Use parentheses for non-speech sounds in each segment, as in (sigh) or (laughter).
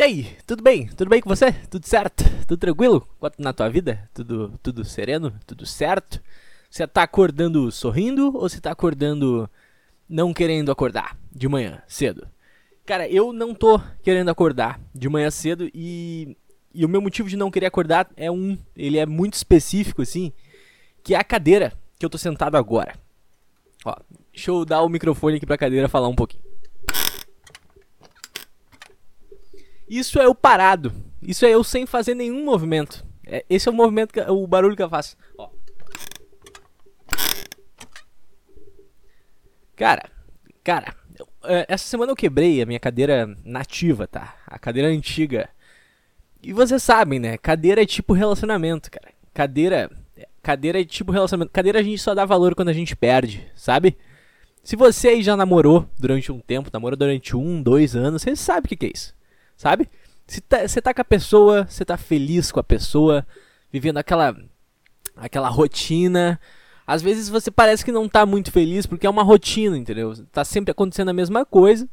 E aí, tudo bem? Tudo bem com você? Tudo certo? Tudo tranquilo? Quanto na tua vida? Tudo, tudo sereno? Tudo certo? Você tá acordando sorrindo ou você tá acordando não querendo acordar de manhã, cedo? Cara, eu não tô querendo acordar de manhã cedo e, e o meu motivo de não querer acordar é um, ele é muito específico assim, que é a cadeira que eu tô sentado agora. Ó, deixa eu dar o microfone aqui pra cadeira falar um pouquinho. Isso é eu parado. Isso é eu sem fazer nenhum movimento. É, esse é o movimento, que, o barulho que eu faço. Ó. Cara, cara, é, essa semana eu quebrei a minha cadeira nativa, tá? A cadeira antiga. E vocês sabem, né? Cadeira é tipo relacionamento, cara. Cadeira, cadeira é tipo relacionamento. Cadeira a gente só dá valor quando a gente perde, sabe? Se você aí já namorou durante um tempo, namorou durante um, dois anos, você sabe o que, que é isso sabe? Você tá, tá com a pessoa, você tá feliz com a pessoa, vivendo aquela, aquela rotina. Às vezes você parece que não tá muito feliz porque é uma rotina, entendeu? Tá sempre acontecendo a mesma coisa.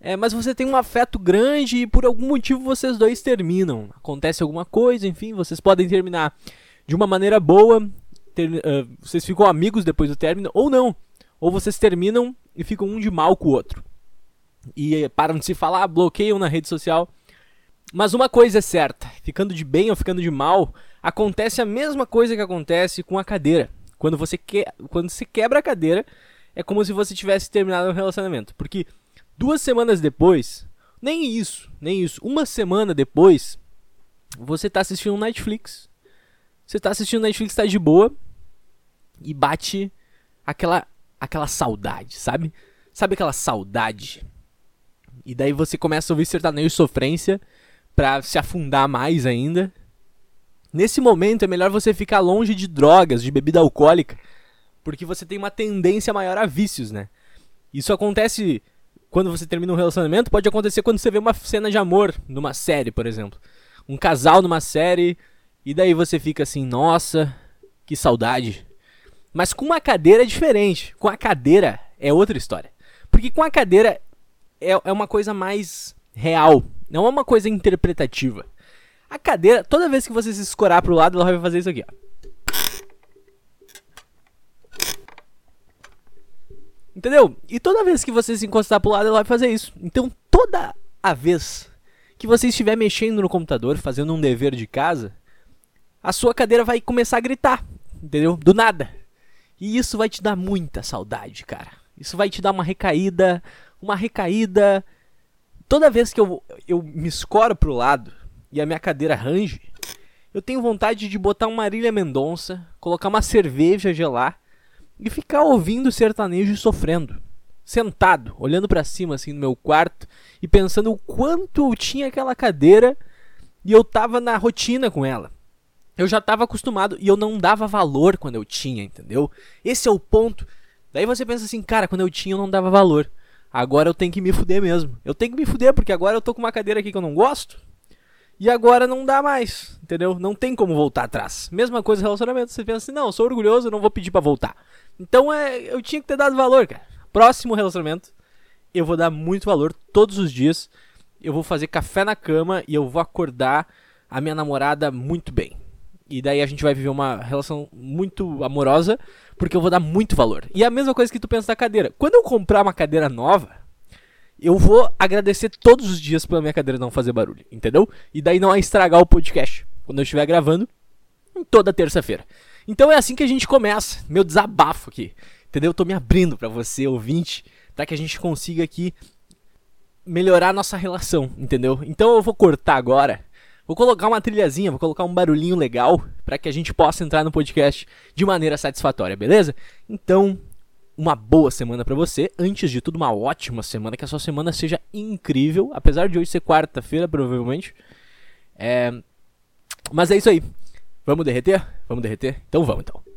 É, mas você tem um afeto grande e por algum motivo vocês dois terminam. Acontece alguma coisa, enfim, vocês podem terminar de uma maneira boa, ter, uh, vocês ficam amigos depois do término, ou não. Ou vocês terminam e ficam um de mal com o outro e param de se falar, bloqueiam na rede social. Mas uma coisa é certa, ficando de bem ou ficando de mal, acontece a mesma coisa que acontece com a cadeira. Quando você, que... Quando você quebra a cadeira, é como se você tivesse terminado um relacionamento. Porque duas semanas depois, nem isso, nem isso, uma semana depois, você está assistindo Netflix. Você está assistindo Netflix, está de boa e bate aquela aquela saudade, sabe? Sabe aquela saudade e daí você começa a ouvir sertanejo sofrência para se afundar mais ainda. Nesse momento é melhor você ficar longe de drogas, de bebida alcoólica, porque você tem uma tendência maior a vícios, né? Isso acontece quando você termina um relacionamento, pode acontecer quando você vê uma cena de amor numa série, por exemplo. Um casal numa série, e daí você fica assim, nossa, que saudade. Mas com uma cadeira é diferente. Com a cadeira é outra história. Porque com a cadeira é, é uma coisa mais real, não é uma coisa interpretativa. A cadeira, toda vez que você se escorar pro lado, ela vai fazer isso aqui, ó. Entendeu? E toda vez que você se encostar pro lado, ela vai fazer isso. Então, toda a vez que você estiver mexendo no computador, fazendo um dever de casa, a sua cadeira vai começar a gritar, entendeu? Do nada. E isso vai te dar muita saudade, cara. Isso vai te dar uma recaída, uma recaída. Toda vez que eu, eu me escoro pro lado e a minha cadeira range, eu tenho vontade de botar uma Marília Mendonça, colocar uma cerveja gelar e ficar ouvindo sertanejo e sofrendo. Sentado, olhando para cima assim no meu quarto e pensando o quanto eu tinha aquela cadeira e eu tava na rotina com ela. Eu já tava acostumado e eu não dava valor quando eu tinha, entendeu? Esse é o ponto. Daí você pensa assim, cara, quando eu tinha eu não dava valor. Agora eu tenho que me fuder mesmo. Eu tenho que me fuder porque agora eu tô com uma cadeira aqui que eu não gosto. E agora não dá mais, entendeu? Não tem como voltar atrás. Mesma coisa relacionamento. Você pensa assim, não, eu sou orgulhoso, não vou pedir para voltar. Então é, eu tinha que ter dado valor, cara. Próximo relacionamento, eu vou dar muito valor todos os dias. Eu vou fazer café na cama e eu vou acordar a minha namorada muito bem. E daí a gente vai viver uma relação muito amorosa, porque eu vou dar muito valor. E é a mesma coisa que tu pensa da cadeira. Quando eu comprar uma cadeira nova, eu vou agradecer todos os dias pela minha cadeira não fazer barulho, entendeu? E daí não estragar o podcast quando eu estiver gravando em toda terça-feira. Então é assim que a gente começa, meu desabafo aqui, entendeu? Eu tô me abrindo para você, ouvinte, para que a gente consiga aqui melhorar a nossa relação, entendeu? Então eu vou cortar agora Vou colocar uma trilhazinha, vou colocar um barulhinho legal para que a gente possa entrar no podcast de maneira satisfatória, beleza? Então, uma boa semana para você. Antes de tudo, uma ótima semana, que a sua semana seja incrível, apesar de hoje ser quarta-feira, provavelmente. É... Mas é isso aí. Vamos derreter? Vamos derreter? Então vamos então.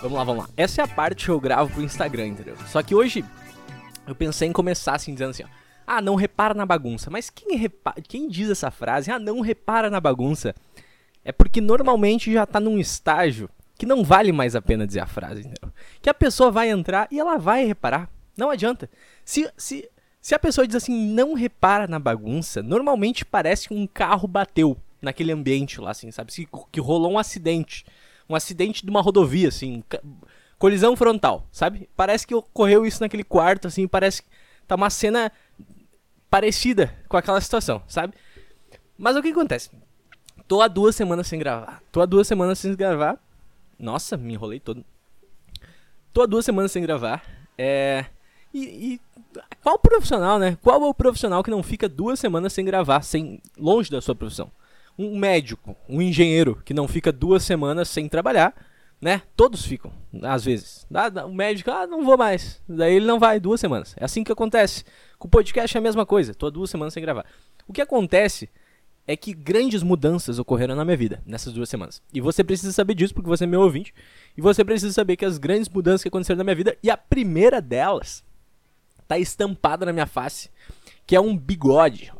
Vamos lá, vamos lá. Essa é a parte que eu gravo pro Instagram, entendeu? Só que hoje eu pensei em começar assim, dizendo assim, ó. Ah, não repara na bagunça. Mas quem, repara, quem diz essa frase, ah, não repara na bagunça, é porque normalmente já tá num estágio que não vale mais a pena dizer a frase, entendeu? Que a pessoa vai entrar e ela vai reparar. Não adianta. Se, se, se a pessoa diz assim, não repara na bagunça, normalmente parece que um carro bateu naquele ambiente lá, assim, sabe? Que rolou um acidente. Um acidente de uma rodovia, assim. Colisão frontal, sabe? Parece que ocorreu isso naquele quarto, assim. Parece que tá uma cena parecida com aquela situação, sabe? Mas o que acontece? Tô há duas semanas sem gravar. Tô há duas semanas sem gravar. Nossa, me enrolei todo. Tô há duas semanas sem gravar. É. E, e, qual profissional, né? Qual é o profissional que não fica duas semanas sem gravar, sem longe da sua profissão? Um médico, um engenheiro que não fica duas semanas sem trabalhar, né? Todos ficam, às vezes. O médico, ah, não vou mais. Daí ele não vai duas semanas. É assim que acontece. Com o podcast é a mesma coisa. Tô duas semanas sem gravar. O que acontece é que grandes mudanças ocorreram na minha vida nessas duas semanas. E você precisa saber disso porque você é meu ouvinte. E você precisa saber que as grandes mudanças que aconteceram na minha vida, e a primeira delas tá estampada na minha face, que é um bigode.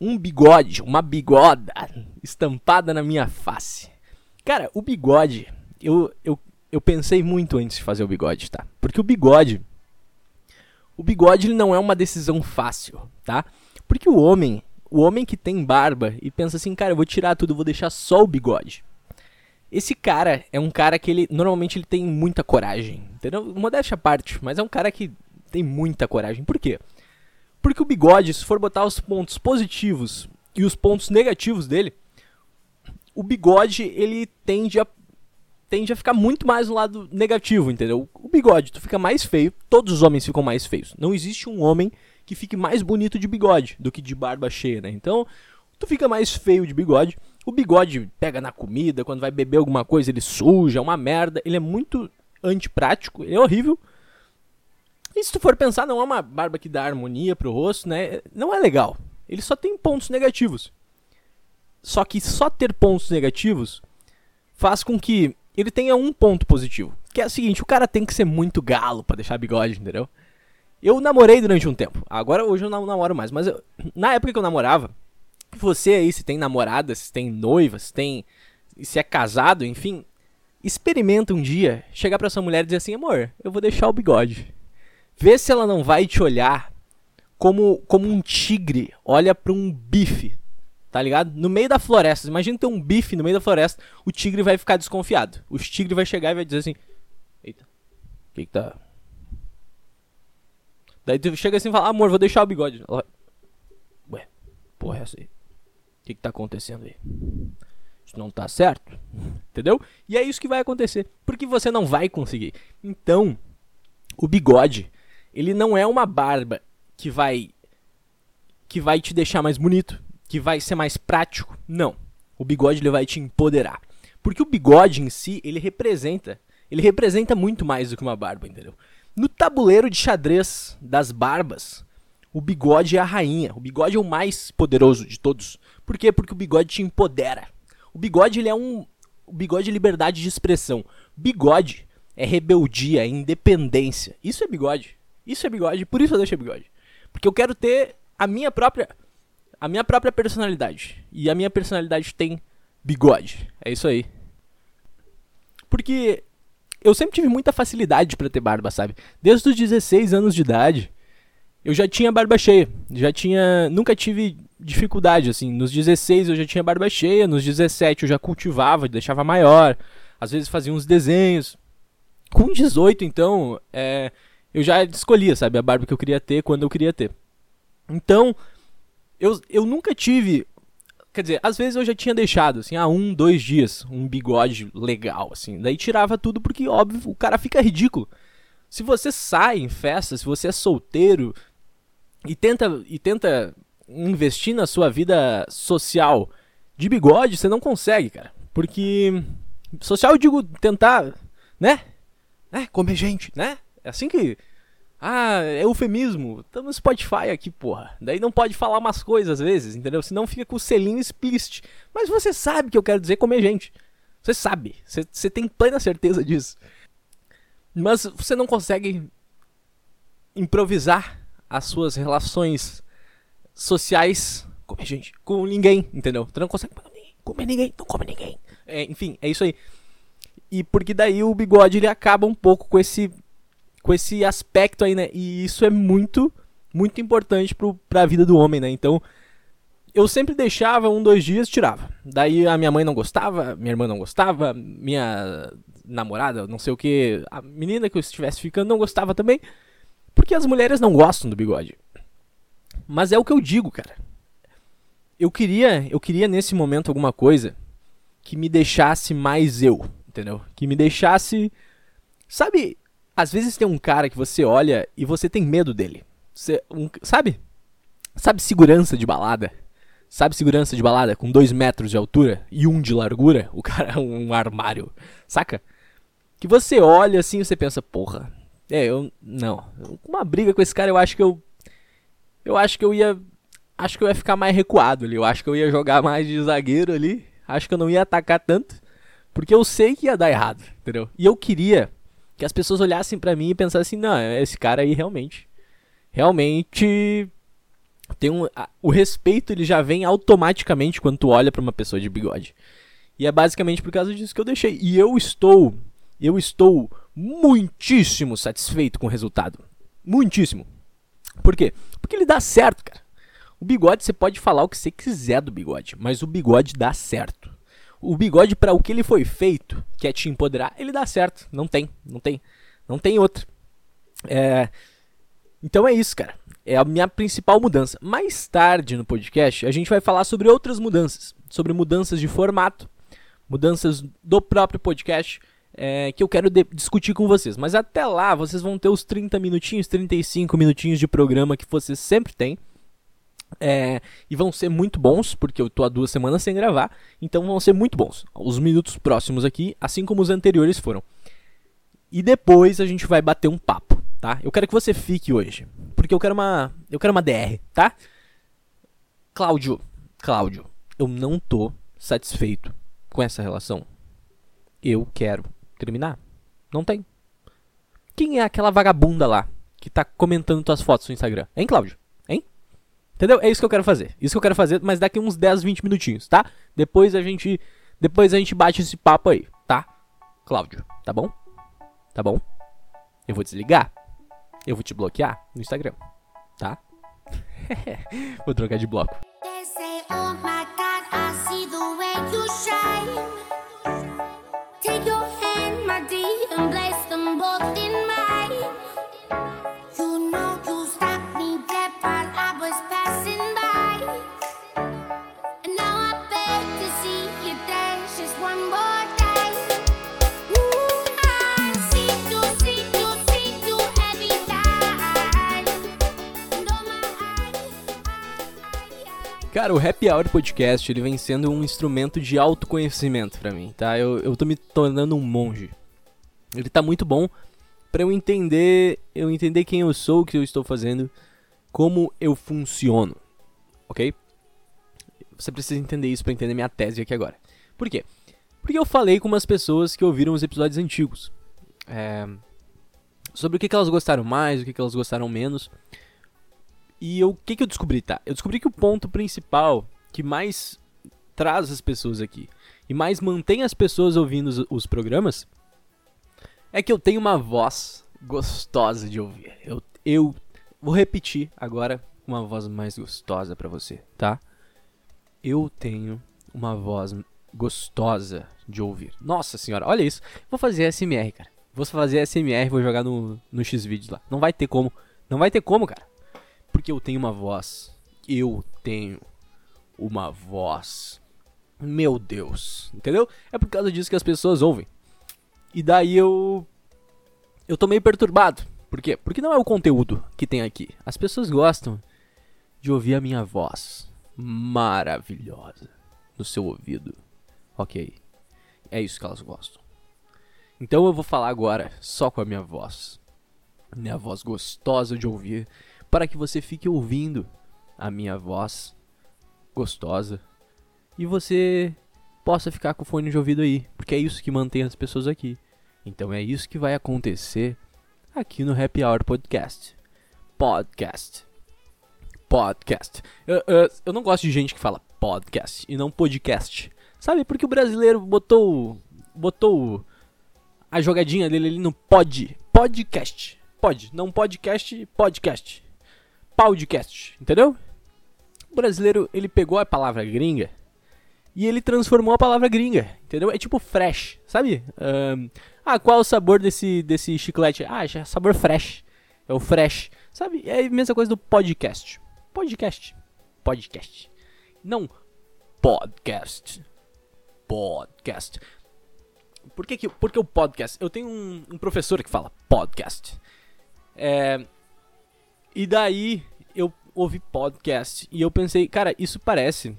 Um bigode, uma bigoda estampada na minha face. Cara, o bigode, eu, eu, eu pensei muito antes de fazer o bigode, tá? Porque o bigode, o bigode ele não é uma decisão fácil, tá? Porque o homem, o homem que tem barba e pensa assim, cara, eu vou tirar tudo, vou deixar só o bigode. Esse cara é um cara que ele normalmente ele tem muita coragem, entendeu? Modéstia à parte, mas é um cara que tem muita coragem. Por quê? Porque o bigode, se for botar os pontos positivos e os pontos negativos dele, o bigode ele tende a tende a ficar muito mais no lado negativo, entendeu? O bigode, tu fica mais feio, todos os homens ficam mais feios. Não existe um homem que fique mais bonito de bigode do que de barba cheia, né? Então, tu fica mais feio de bigode. O bigode pega na comida, quando vai beber alguma coisa ele suja, é uma merda. Ele é muito antiprático, ele é horrível. E se tu for pensar, não é uma barba que dá harmonia pro rosto, né? Não é legal. Ele só tem pontos negativos. Só que só ter pontos negativos faz com que ele tenha um ponto positivo. Que é o seguinte, o cara tem que ser muito galo para deixar bigode, entendeu? Eu namorei durante um tempo. Agora hoje eu não namoro mais. Mas eu, na época que eu namorava, você aí, se tem namorada, se tem noiva, se tem. se é casado, enfim. Experimenta um dia chegar pra sua mulher e dizer assim, amor, eu vou deixar o bigode. Vê se ela não vai te olhar como, como um tigre olha pra um bife. Tá ligado? No meio da floresta. Imagina ter um bife no meio da floresta. O tigre vai ficar desconfiado. O tigre vai chegar e vai dizer assim: Eita, o que, que tá. Daí tu chega assim e fala, amor, vou deixar o bigode. Ela vai, Ué, porra é essa aí? O que, que tá acontecendo aí? Isso não tá certo. (laughs) Entendeu? E é isso que vai acontecer. Porque você não vai conseguir. Então, o bigode, ele não é uma barba que vai que vai te deixar mais bonito, que vai ser mais prático. Não. O bigode ele vai te empoderar. Porque o bigode em si, ele representa, ele representa muito mais do que uma barba, entendeu? No tabuleiro de xadrez das barbas, o bigode é a rainha. O bigode é o mais poderoso de todos. Por quê? Porque o bigode te empodera. O bigode ele é um o bigode é liberdade de expressão. Bigode é rebeldia, é independência. Isso é bigode. Isso é bigode, por isso eu deixo bigode. Porque eu quero ter a minha própria a minha própria personalidade. E a minha personalidade tem bigode. É isso aí. Porque eu sempre tive muita facilidade para ter barba, sabe? Desde os 16 anos de idade, eu já tinha barba cheia. Já tinha. Nunca tive dificuldade, assim. Nos 16 eu já tinha barba cheia, nos 17 eu já cultivava, deixava maior. Às vezes fazia uns desenhos. Com 18, então, é, eu já escolhia, sabe, a barba que eu queria ter quando eu queria ter. Então, eu, eu nunca tive Quer dizer, às vezes eu já tinha deixado, assim, há um, dois dias, um bigode legal, assim. Daí tirava tudo porque, óbvio, o cara fica ridículo. Se você sai em festa, se você é solteiro e tenta, e tenta investir na sua vida social de bigode, você não consegue, cara. Porque. Social eu digo tentar, né? Né? Comer gente, né? É assim que ah, é eufemismo. Estamos no Spotify aqui, porra. Daí não pode falar umas coisas às vezes, entendeu? Senão fica com o selinho explícito. Mas você sabe que eu quero dizer comer gente. Você sabe, você, você tem plena certeza disso. Mas você não consegue improvisar as suas relações sociais com gente, com ninguém, entendeu? Você não consegue comer ninguém, não come ninguém. É, enfim, é isso aí. E porque daí o bigode ele acaba um pouco com esse com esse aspecto aí, né? E isso é muito muito importante pro, pra vida do homem, né? Então, eu sempre deixava um, dois dias, tirava. Daí a minha mãe não gostava, minha irmã não gostava, minha namorada, não sei o que, a menina que eu estivesse ficando não gostava também, porque as mulheres não gostam do bigode. Mas é o que eu digo, cara. Eu queria, eu queria nesse momento alguma coisa que me deixasse mais eu, entendeu? Que me deixasse, sabe? Às vezes tem um cara que você olha e você tem medo dele. Você, um, sabe? Sabe segurança de balada? Sabe segurança de balada com 2 metros de altura e um de largura? O cara é um armário, saca? Que você olha assim e você pensa, porra, é, eu. Não. Uma briga com esse cara eu acho que eu. Eu acho que eu ia. Acho que eu ia ficar mais recuado ali. Eu acho que eu ia jogar mais de zagueiro ali. Acho que eu não ia atacar tanto. Porque eu sei que ia dar errado, entendeu? E eu queria que as pessoas olhassem para mim e pensassem, não, esse cara aí realmente. Realmente tem um, a, o respeito ele já vem automaticamente quando tu olha para uma pessoa de bigode. E é basicamente por causa disso que eu deixei. E eu estou, eu estou muitíssimo satisfeito com o resultado. Muitíssimo. Por quê? Porque ele dá certo, cara. O bigode você pode falar o que você quiser do bigode, mas o bigode dá certo. O bigode para o que ele foi feito, que é te empoderar, ele dá certo. Não tem, não tem, não tem outro. É, então é isso, cara. É a minha principal mudança. Mais tarde no podcast, a gente vai falar sobre outras mudanças. Sobre mudanças de formato, mudanças do próprio podcast, é, que eu quero discutir com vocês. Mas até lá, vocês vão ter os 30 minutinhos, 35 minutinhos de programa que vocês sempre têm. É, e vão ser muito bons, porque eu tô há duas semanas sem gravar, então vão ser muito bons. Os minutos próximos aqui, assim como os anteriores foram. E depois a gente vai bater um papo tá? Eu quero que você fique hoje, porque eu quero uma, eu quero uma DR, tá? Cláudio, Cláudio, eu não tô satisfeito com essa relação. Eu quero terminar. Não tem. Quem é aquela vagabunda lá que tá comentando tuas fotos no Instagram? Hein, Cláudio? Entendeu? É isso que eu quero fazer. Isso que eu quero fazer, mas daqui uns 10, 20 minutinhos, tá? Depois a gente depois a gente bate esse papo aí, tá? Cláudio, tá bom? Tá bom? Eu vou desligar eu vou te bloquear no Instagram, tá? (laughs) vou trocar de bloco. Cara, o Happy Hour Podcast, ele vem sendo um instrumento de autoconhecimento para mim, tá? Eu, eu tô me tornando um monge. Ele tá muito bom para eu entender, eu entender quem eu sou, o que eu estou fazendo, como eu funciono, ok? Você precisa entender isso para entender minha tese aqui agora. Por quê? Porque eu falei com umas pessoas que ouviram os episódios antigos. É, sobre o que, que elas gostaram mais, o que, que elas gostaram menos. E o que, que eu descobri, tá? Eu descobri que o ponto principal que mais traz as pessoas aqui e mais mantém as pessoas ouvindo os, os programas é que eu tenho uma voz gostosa de ouvir. Eu, eu vou repetir agora uma voz mais gostosa para você, tá? Eu tenho uma voz gostosa de ouvir. Nossa senhora, olha isso. Vou fazer SMR, cara. Vou fazer SMR, vou jogar no, no X-Videos lá. Não vai ter como. Não vai ter como, cara. Porque eu tenho uma voz. Eu tenho uma voz. Meu Deus. Entendeu? É por causa disso que as pessoas ouvem. E daí eu. Eu tô meio perturbado. Por quê? Porque não é o conteúdo que tem aqui. As pessoas gostam de ouvir a minha voz maravilhosa no seu ouvido. Ok. É isso que elas gostam. Então eu vou falar agora só com a minha voz. Minha voz gostosa de ouvir para que você fique ouvindo a minha voz gostosa e você possa ficar com o fone de ouvido aí, porque é isso que mantém as pessoas aqui. Então é isso que vai acontecer aqui no Happy Hour Podcast. Podcast. Podcast. Eu, eu, eu não gosto de gente que fala podcast e não podcast. Sabe? Porque o brasileiro botou botou a jogadinha dele ali no pod, podcast. Pod, não podcast, podcast. Podcast, entendeu? O brasileiro, ele pegou a palavra gringa e ele transformou a palavra gringa, entendeu? É tipo fresh, sabe? Um, ah, qual é o sabor desse, desse chiclete? Ah, é sabor fresh. É o fresh. Sabe? É a mesma coisa do podcast. Podcast. Podcast. Não podcast. Podcast. Por que, que, por que o podcast? Eu tenho um, um professor que fala podcast. É, e daí eu ouvi podcast e eu pensei, cara, isso parece.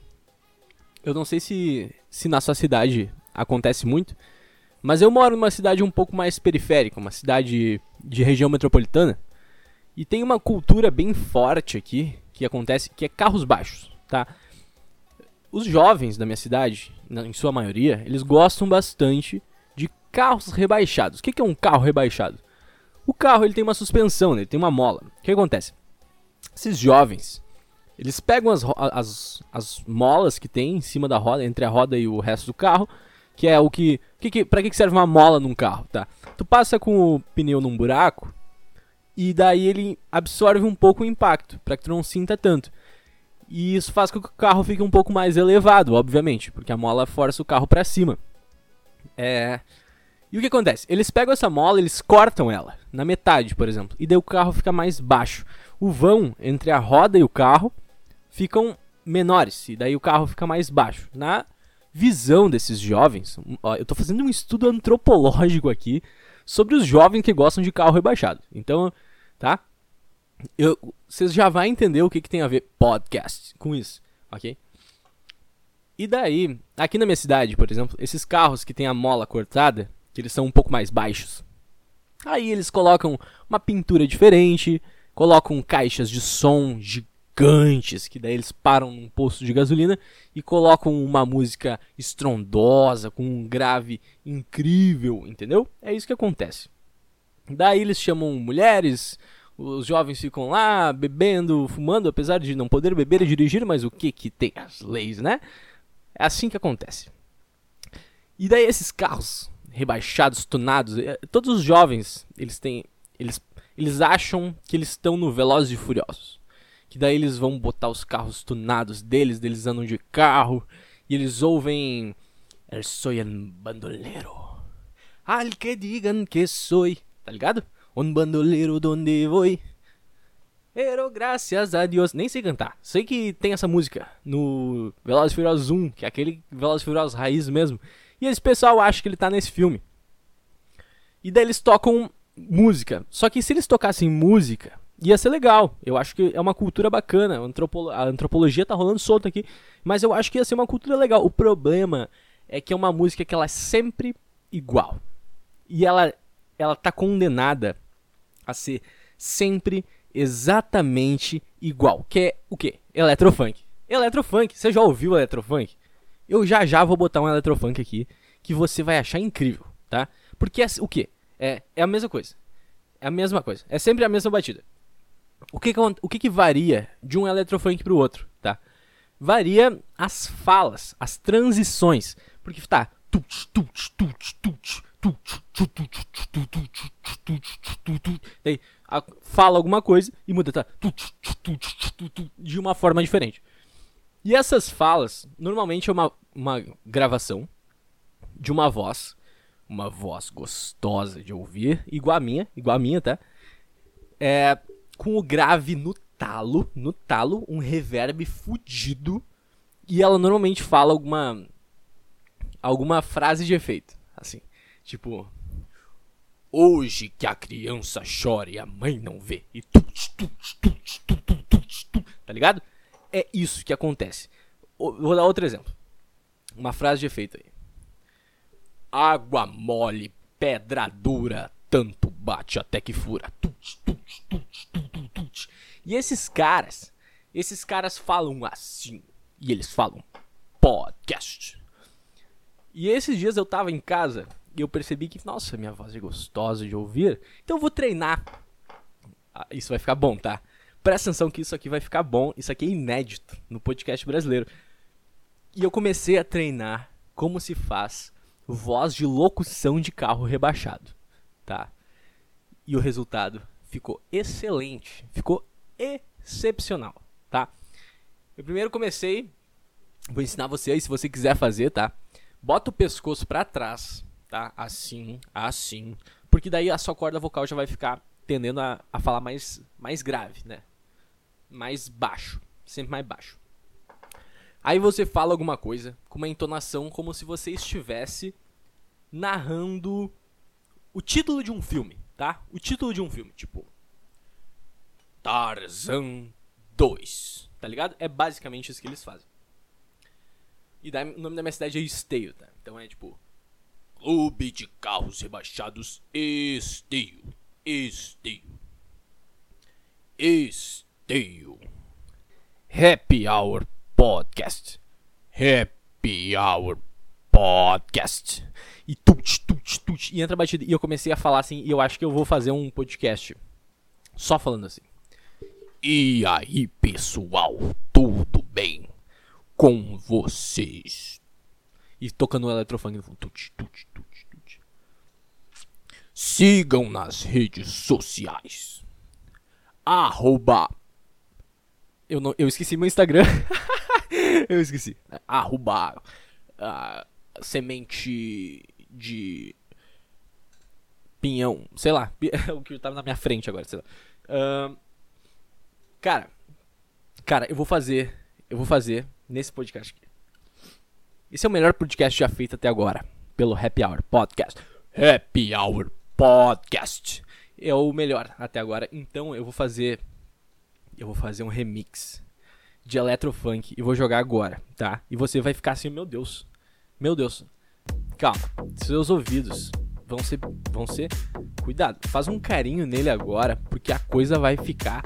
Eu não sei se, se na sua cidade acontece muito, mas eu moro numa cidade um pouco mais periférica, uma cidade de região metropolitana. E tem uma cultura bem forte aqui que acontece, que é carros baixos, tá? Os jovens da minha cidade, em sua maioria, eles gostam bastante de carros rebaixados. O que é um carro rebaixado? O carro ele tem uma suspensão, né? ele tem uma mola. O que acontece? Esses jovens, eles pegam as, as, as molas que tem em cima da roda, entre a roda e o resto do carro, que é o que. que, que pra que serve uma mola num carro, tá? Tu passa com o pneu num buraco, e daí ele absorve um pouco o impacto, para que tu não sinta tanto. E isso faz com que o carro fique um pouco mais elevado, obviamente, porque a mola força o carro para cima. É... E o que acontece? Eles pegam essa mola, eles cortam ela, na metade, por exemplo, e daí o carro fica mais baixo. O vão entre a roda e o carro ficam menores, e daí o carro fica mais baixo. Na visão desses jovens, ó, eu estou fazendo um estudo antropológico aqui sobre os jovens que gostam de carro rebaixado. Então, tá? Vocês já vão entender o que, que tem a ver podcast com isso, ok? E daí, aqui na minha cidade, por exemplo, esses carros que tem a mola cortada, que eles são um pouco mais baixos, aí eles colocam uma pintura diferente, colocam caixas de som gigantes, que daí eles param num posto de gasolina e colocam uma música estrondosa, com um grave incrível, entendeu? É isso que acontece. Daí eles chamam mulheres, os jovens ficam lá bebendo, fumando, apesar de não poder beber e dirigir, mas o que que tem as leis, né? É assim que acontece. E daí esses carros rebaixados, tunados, eh, todos os jovens, eles têm eles eles acham que eles estão no Velozes e Furiosos. Que daí eles vão botar os carros tunados deles, eles andam de carro e eles ouvem El soy un bandolero. Al que digan que soy, tá ligado? Um bandoleiro donde voy. Pero gracias a Deus. Nem sei cantar. Sei que tem essa música no Velozes e Furiosos 1, que é aquele Velozes e Furiosos raiz mesmo. E esse pessoal acha que ele tá nesse filme. E daí eles tocam música. Só que se eles tocassem música, ia ser legal. Eu acho que é uma cultura bacana. A, antropologia tá rolando solta aqui. Mas eu acho que ia ser uma cultura legal. O problema é que é uma música que ela é sempre igual. E ela, ela tá condenada a ser sempre exatamente igual. Que é o quê? Eletrofunk. Eletrofunk. Você já ouviu Eletrofunk? Eu já já vou botar um Eletrofunk aqui que você vai achar incrível, tá? Porque é o quê? É, é a mesma coisa. É a mesma coisa. É sempre a mesma batida. O que, o que, que varia de um Eletrofunk pro outro, tá? Varia as falas, as transições. Porque tá. Daí fala alguma coisa e muda, tá? De uma forma diferente. E essas falas, normalmente é uma, uma gravação de uma voz, uma voz gostosa de ouvir, igual a minha, igual a minha, tá? É, com o grave no talo, no talo, um reverb fudido, e ela normalmente fala alguma alguma frase de efeito, assim. Tipo, hoje que a criança chora e a mãe não vê. E tuts, tuts, tuts, tuts, tuts, tuts, tá ligado? É isso que acontece. Vou dar outro exemplo. Uma frase de efeito aí. Água mole, pedra dura, tanto bate até que fura. E esses caras, esses caras falam assim. E eles falam podcast. E esses dias eu tava em casa e eu percebi que, nossa, minha voz é gostosa de ouvir. Então eu vou treinar. Ah, isso vai ficar bom, tá? Presta atenção que isso aqui vai ficar bom. Isso aqui é inédito no podcast brasileiro. E eu comecei a treinar como se faz voz de locução de carro rebaixado, tá? E o resultado ficou excelente, ficou excepcional, tá? Eu primeiro comecei, vou ensinar você aí se você quiser fazer, tá? Bota o pescoço para trás, tá? Assim, assim, porque daí a sua corda vocal já vai ficar tendendo a, a falar mais, mais grave, né? Mais baixo, sempre mais baixo. Aí você fala alguma coisa com uma entonação como se você estivesse narrando o título de um filme, tá? O título de um filme, tipo Tarzan 2, tá ligado? É basicamente isso que eles fazem. E daí, o nome da minha cidade é Esteio, tá? Então é tipo Clube de Carros Rebaixados Esteio, Esteio, Esteio. Happy Hour Podcast. Happy Hour Podcast. E tut, tut, tut. E entra a batida. E eu comecei a falar assim. E eu acho que eu vou fazer um podcast só falando assim. E aí, pessoal, tudo bem com vocês? E tocando o eletrofone no fundo. Tut, tut, tut, tut. Sigam nas redes sociais. Arroba. Eu, não, eu esqueci meu Instagram. (laughs) eu esqueci. Arroba. Uh, semente de pinhão, sei lá, (laughs) o que tava na minha frente agora, sei lá. Uh, cara, cara, eu vou fazer, eu vou fazer nesse podcast aqui. Esse é o melhor podcast já feito até agora, pelo Happy Hour Podcast. Happy Hour Podcast é o melhor até agora. Então eu vou fazer, eu vou fazer um remix de Electrofunk e vou jogar agora, tá? E você vai ficar assim, meu Deus, meu Deus. Calma, seus ouvidos vão ser, vão ser, cuidado, faz um carinho nele agora, porque a coisa vai ficar,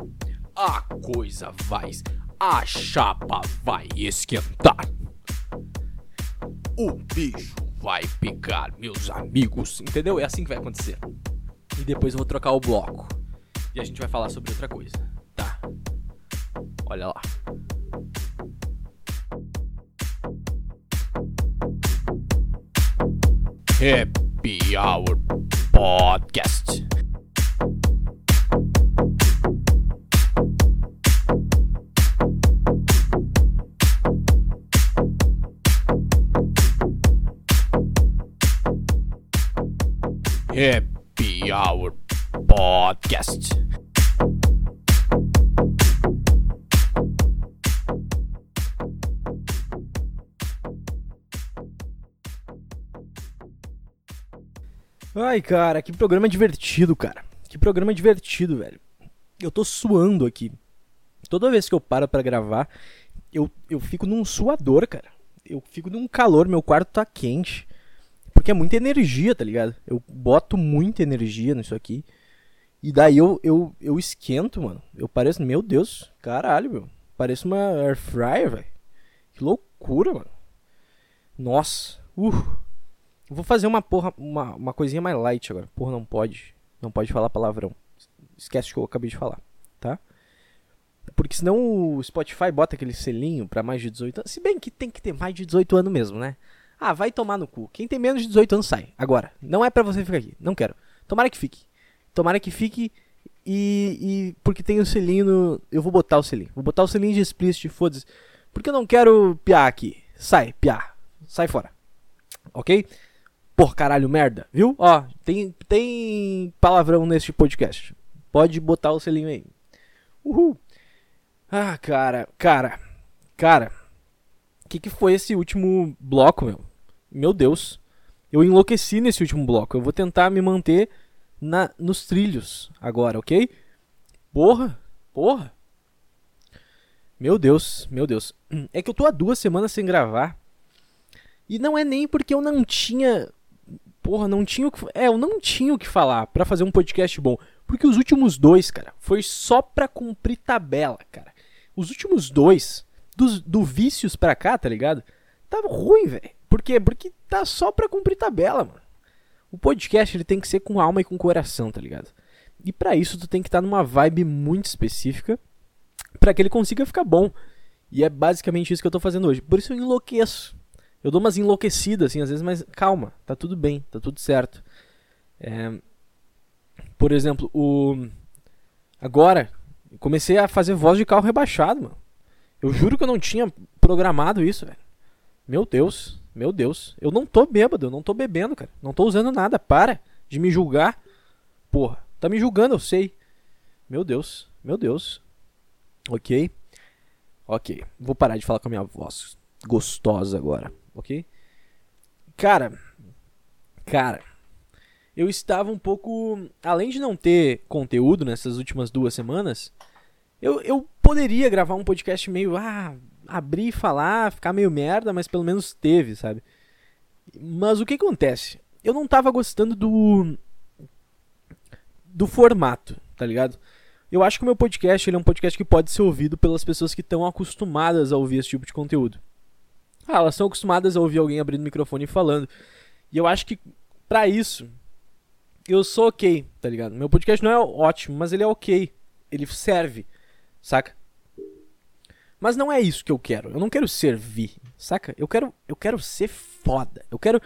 a coisa vai, a chapa vai esquentar. O bicho vai pegar, meus amigos, entendeu? É assim que vai acontecer. E depois eu vou trocar o bloco. E a gente vai falar sobre outra coisa? Happy Hour Podcast. Happy Hour Podcast. Ai, cara, que programa divertido, cara. Que programa divertido, velho. Eu tô suando aqui. Toda vez que eu paro para gravar, eu, eu fico num suador, cara. Eu fico num calor, meu quarto tá quente. Porque é muita energia, tá ligado? Eu boto muita energia nisso aqui. E daí eu, eu, eu esquento, mano. Eu pareço, meu Deus, caralho, meu. Pareço uma air fryer, velho. Que loucura, mano. Nossa. Uh. Vou fazer uma porra, uma, uma coisinha mais light agora. Porra, não pode. Não pode falar palavrão. Esquece que eu acabei de falar, tá? Porque senão o Spotify bota aquele selinho pra mais de 18 anos. Se bem que tem que ter mais de 18 anos mesmo, né? Ah, vai tomar no cu. Quem tem menos de 18 anos sai. Agora. Não é pra você ficar aqui. Não quero. Tomara que fique. Tomara que fique. E, e porque tem o selinho no. Eu vou botar o selinho. Vou botar o selinho de explicit, foda-se. Porque eu não quero piar aqui. Sai, piar. Sai fora. Ok? Por caralho, merda, viu? Ó, tem, tem palavrão neste podcast. Pode botar o selinho aí. Uhul. Ah, cara, cara, cara. O que, que foi esse último bloco, meu? Meu Deus. Eu enlouqueci nesse último bloco. Eu vou tentar me manter na, nos trilhos agora, ok? Porra, porra. Meu Deus, meu Deus. É que eu tô há duas semanas sem gravar. E não é nem porque eu não tinha porra, não tinha o que. É, eu não tinha o que falar para fazer um podcast bom. Porque os últimos dois, cara, foi só pra cumprir tabela, cara. Os últimos dois, dos, do Vícios pra cá, tá ligado? Tava ruim, velho. Por quê? Porque tá só pra cumprir tabela, mano. O podcast ele tem que ser com alma e com coração, tá ligado? E para isso tu tem que estar tá numa vibe muito específica para que ele consiga ficar bom. E é basicamente isso que eu tô fazendo hoje. Por isso eu enlouqueço. Eu dou umas enlouquecidas assim às vezes, mas calma, tá tudo bem, tá tudo certo. É... Por exemplo, o agora comecei a fazer voz de carro rebaixado, mano. Eu juro que eu não tinha programado isso, velho. Meu Deus, meu Deus. Eu não tô bêbado, eu não tô bebendo, cara. Não tô usando nada. Para de me julgar. Porra, tá me julgando, eu sei. Meu Deus, meu Deus. Ok. Ok. Vou parar de falar com a minha voz gostosa agora, ok? Cara, cara, eu estava um pouco. Além de não ter conteúdo nessas últimas duas semanas, eu, eu poderia gravar um podcast meio. Ah, abrir e falar, ficar meio merda, mas pelo menos teve, sabe? Mas o que acontece? Eu não tava gostando do. do formato, tá ligado? Eu acho que o meu podcast ele é um podcast que pode ser ouvido pelas pessoas que estão acostumadas a ouvir esse tipo de conteúdo. Ah, elas são acostumadas a ouvir alguém abrindo o microfone e falando. E eu acho que para isso eu sou ok, tá ligado? Meu podcast não é ótimo, mas ele é ok. Ele serve, saca? Mas não é isso que eu quero. Eu não quero servir, saca? Eu quero, eu quero ser foda. Eu quero,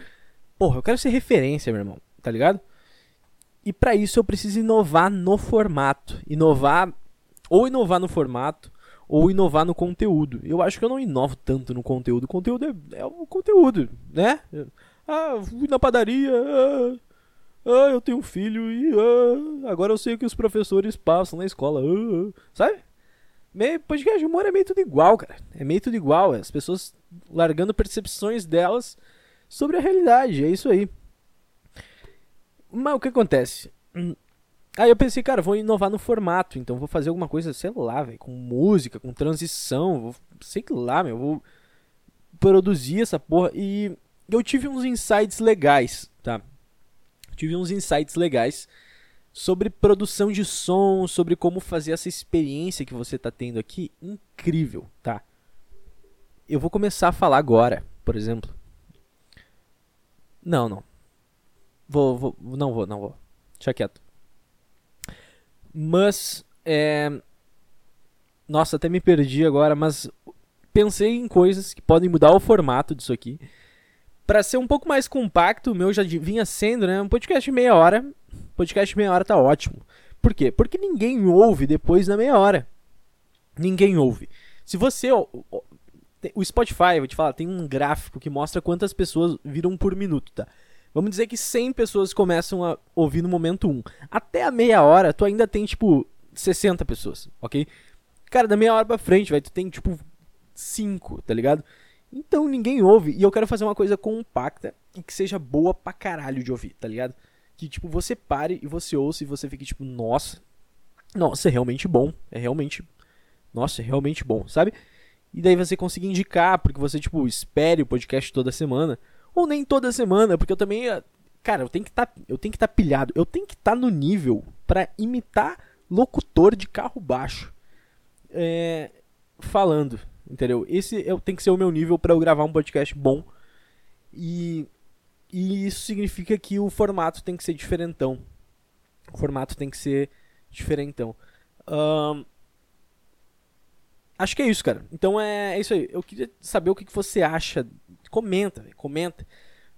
porra, eu quero ser referência, meu irmão, tá ligado? E para isso eu preciso inovar no formato, inovar ou inovar no formato ou inovar no conteúdo. Eu acho que eu não inovo tanto no conteúdo. O conteúdo é, é o conteúdo, né? Ah, fui na padaria. Ah, ah eu tenho um filho e ah, agora eu sei o que os professores passam na escola. Ah, ah sabe? Meio, podcast de humor é meio tudo igual, cara. É meio tudo igual. As pessoas largando percepções delas sobre a realidade. É isso aí. Mas o que acontece? Aí eu pensei, cara, vou inovar no formato. Então vou fazer alguma coisa, sei lá, velho, com música, com transição. Vou, sei lá, meu. Vou produzir essa porra. E eu tive uns insights legais, tá? Tive uns insights legais sobre produção de som, sobre como fazer essa experiência que você está tendo aqui incrível, tá? Eu vou começar a falar agora, por exemplo. Não, não. Vou, vou não vou, não vou. Deixa quieto. Mas, é... Nossa, até me perdi agora, mas pensei em coisas que podem mudar o formato disso aqui. Para ser um pouco mais compacto, o meu já vinha sendo, né? Um podcast meia hora podcast meia hora tá ótimo. Por quê? Porque ninguém ouve depois da meia hora. Ninguém ouve. Se você. O Spotify, vou te falar, tem um gráfico que mostra quantas pessoas viram por minuto, tá? Vamos dizer que 100 pessoas começam a ouvir no momento 1. Até a meia hora, tu ainda tem, tipo, 60 pessoas, ok? Cara, da meia hora pra frente, vai, tu tem, tipo, 5, tá ligado? Então ninguém ouve. E eu quero fazer uma coisa compacta e que seja boa pra caralho de ouvir, tá ligado? que tipo você pare e você ouça e você fique tipo, nossa, nossa, é realmente bom, é realmente, nossa, é realmente bom, sabe? E daí você conseguir indicar, porque você tipo espere o podcast toda semana, ou nem toda semana, porque eu também, ah, cara, eu tenho que estar, tá, estar tá pilhado, eu tenho que estar tá no nível para imitar locutor de carro baixo, é, falando, entendeu? Esse eu tem que ser o meu nível para eu gravar um podcast bom. E e isso significa que o formato tem que ser diferentão. O formato tem que ser diferentão. Um, acho que é isso, cara. Então é, é, isso aí. Eu queria saber o que, que você acha. Comenta, véio, comenta.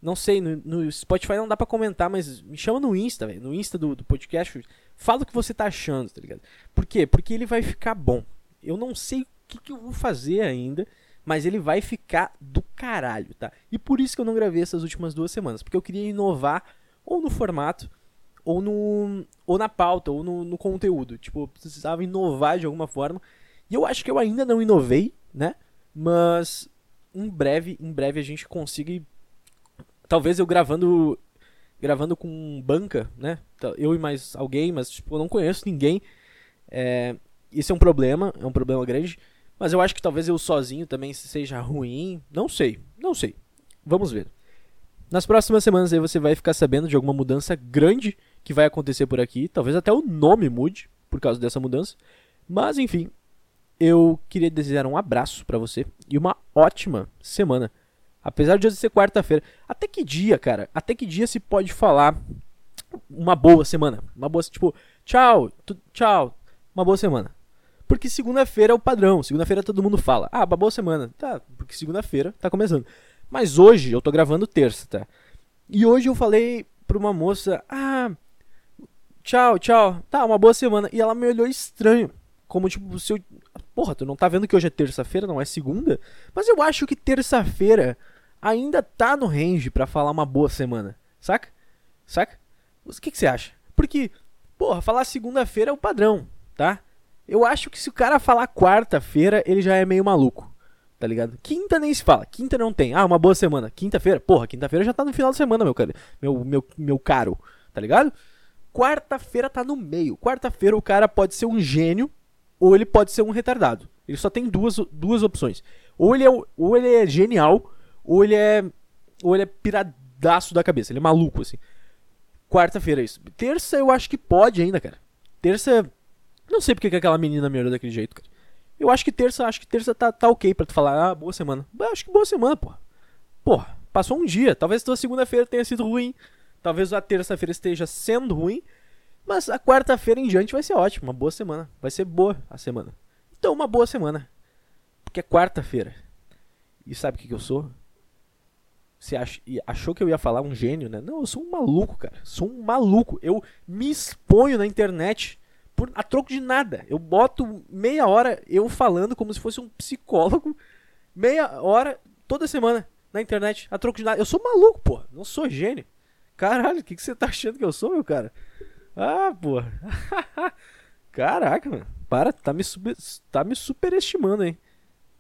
Não sei, no, no, Spotify não dá pra comentar, mas me chama no Insta, velho. No Insta do, do podcast. Fala o que você tá achando, tá ligado? Por quê? Porque ele vai ficar bom. Eu não sei o que, que eu vou fazer ainda mas ele vai ficar do caralho, tá? E por isso que eu não gravei essas últimas duas semanas, porque eu queria inovar ou no formato, ou no ou na pauta, ou no, no conteúdo. Tipo, eu precisava inovar de alguma forma. E eu acho que eu ainda não inovei, né? Mas em breve, em breve a gente consiga talvez eu gravando gravando com banca, né? Eu e mais alguém, mas tipo, eu não conheço ninguém. É, isso é um problema, é um problema grande. Mas eu acho que talvez eu sozinho também seja ruim. Não sei, não sei. Vamos ver. Nas próximas semanas aí você vai ficar sabendo de alguma mudança grande que vai acontecer por aqui. Talvez até o nome mude por causa dessa mudança. Mas enfim, eu queria desejar um abraço para você e uma ótima semana. Apesar de hoje ser quarta-feira. Até que dia, cara? Até que dia se pode falar uma boa semana? Uma boa, tipo, tchau, tu, tchau, uma boa semana. Porque segunda-feira é o padrão. Segunda-feira todo mundo fala. Ah, uma boa semana. Tá, porque segunda-feira tá começando. Mas hoje eu tô gravando terça, tá? E hoje eu falei pra uma moça: Ah, tchau, tchau. Tá, uma boa semana. E ela me olhou estranho. Como tipo, se eu. Porra, tu não tá vendo que hoje é terça-feira, não é segunda? Mas eu acho que terça-feira ainda tá no range para falar uma boa semana. Saca? Saca? O que, você acha? Porque, porra, falar segunda-feira é o padrão, tá? Eu acho que se o cara falar quarta-feira, ele já é meio maluco. Tá ligado? Quinta nem se fala. Quinta não tem. Ah, uma boa semana. Quinta-feira. Porra, quinta-feira já tá no final de semana, meu cara. Meu, meu, meu caro. Tá ligado? Quarta-feira tá no meio. Quarta-feira o cara pode ser um gênio ou ele pode ser um retardado. Ele só tem duas, duas opções. Ou ele, é, ou ele é genial, ou ele é. Ou ele é piradaço da cabeça. Ele é maluco, assim. Quarta-feira é isso. Terça eu acho que pode ainda, cara. Terça não sei porque que aquela menina me olhou daquele jeito, cara. Eu acho que terça, acho que terça tá, tá ok pra tu falar, ah, boa semana. Eu acho que boa semana, porra. Porra, passou um dia. Talvez tua segunda-feira tenha sido ruim. Talvez a terça-feira esteja sendo ruim. Mas a quarta-feira em diante vai ser ótimo. Uma boa semana. Vai ser boa a semana. Então, uma boa semana. Porque é quarta-feira. E sabe o que, que eu sou? Você ach... achou que eu ia falar um gênio, né? Não, eu sou um maluco, cara. Sou um maluco. Eu me exponho na internet por, a troco de nada. Eu boto meia hora eu falando como se fosse um psicólogo, meia hora toda semana na internet, a troco de nada. Eu sou maluco, pô. Não sou gênio. Caralho, o que, que você tá achando que eu sou, meu cara? Ah, pô. (laughs) Caraca, mano. Para, tá me, super, tá me superestimando, hein?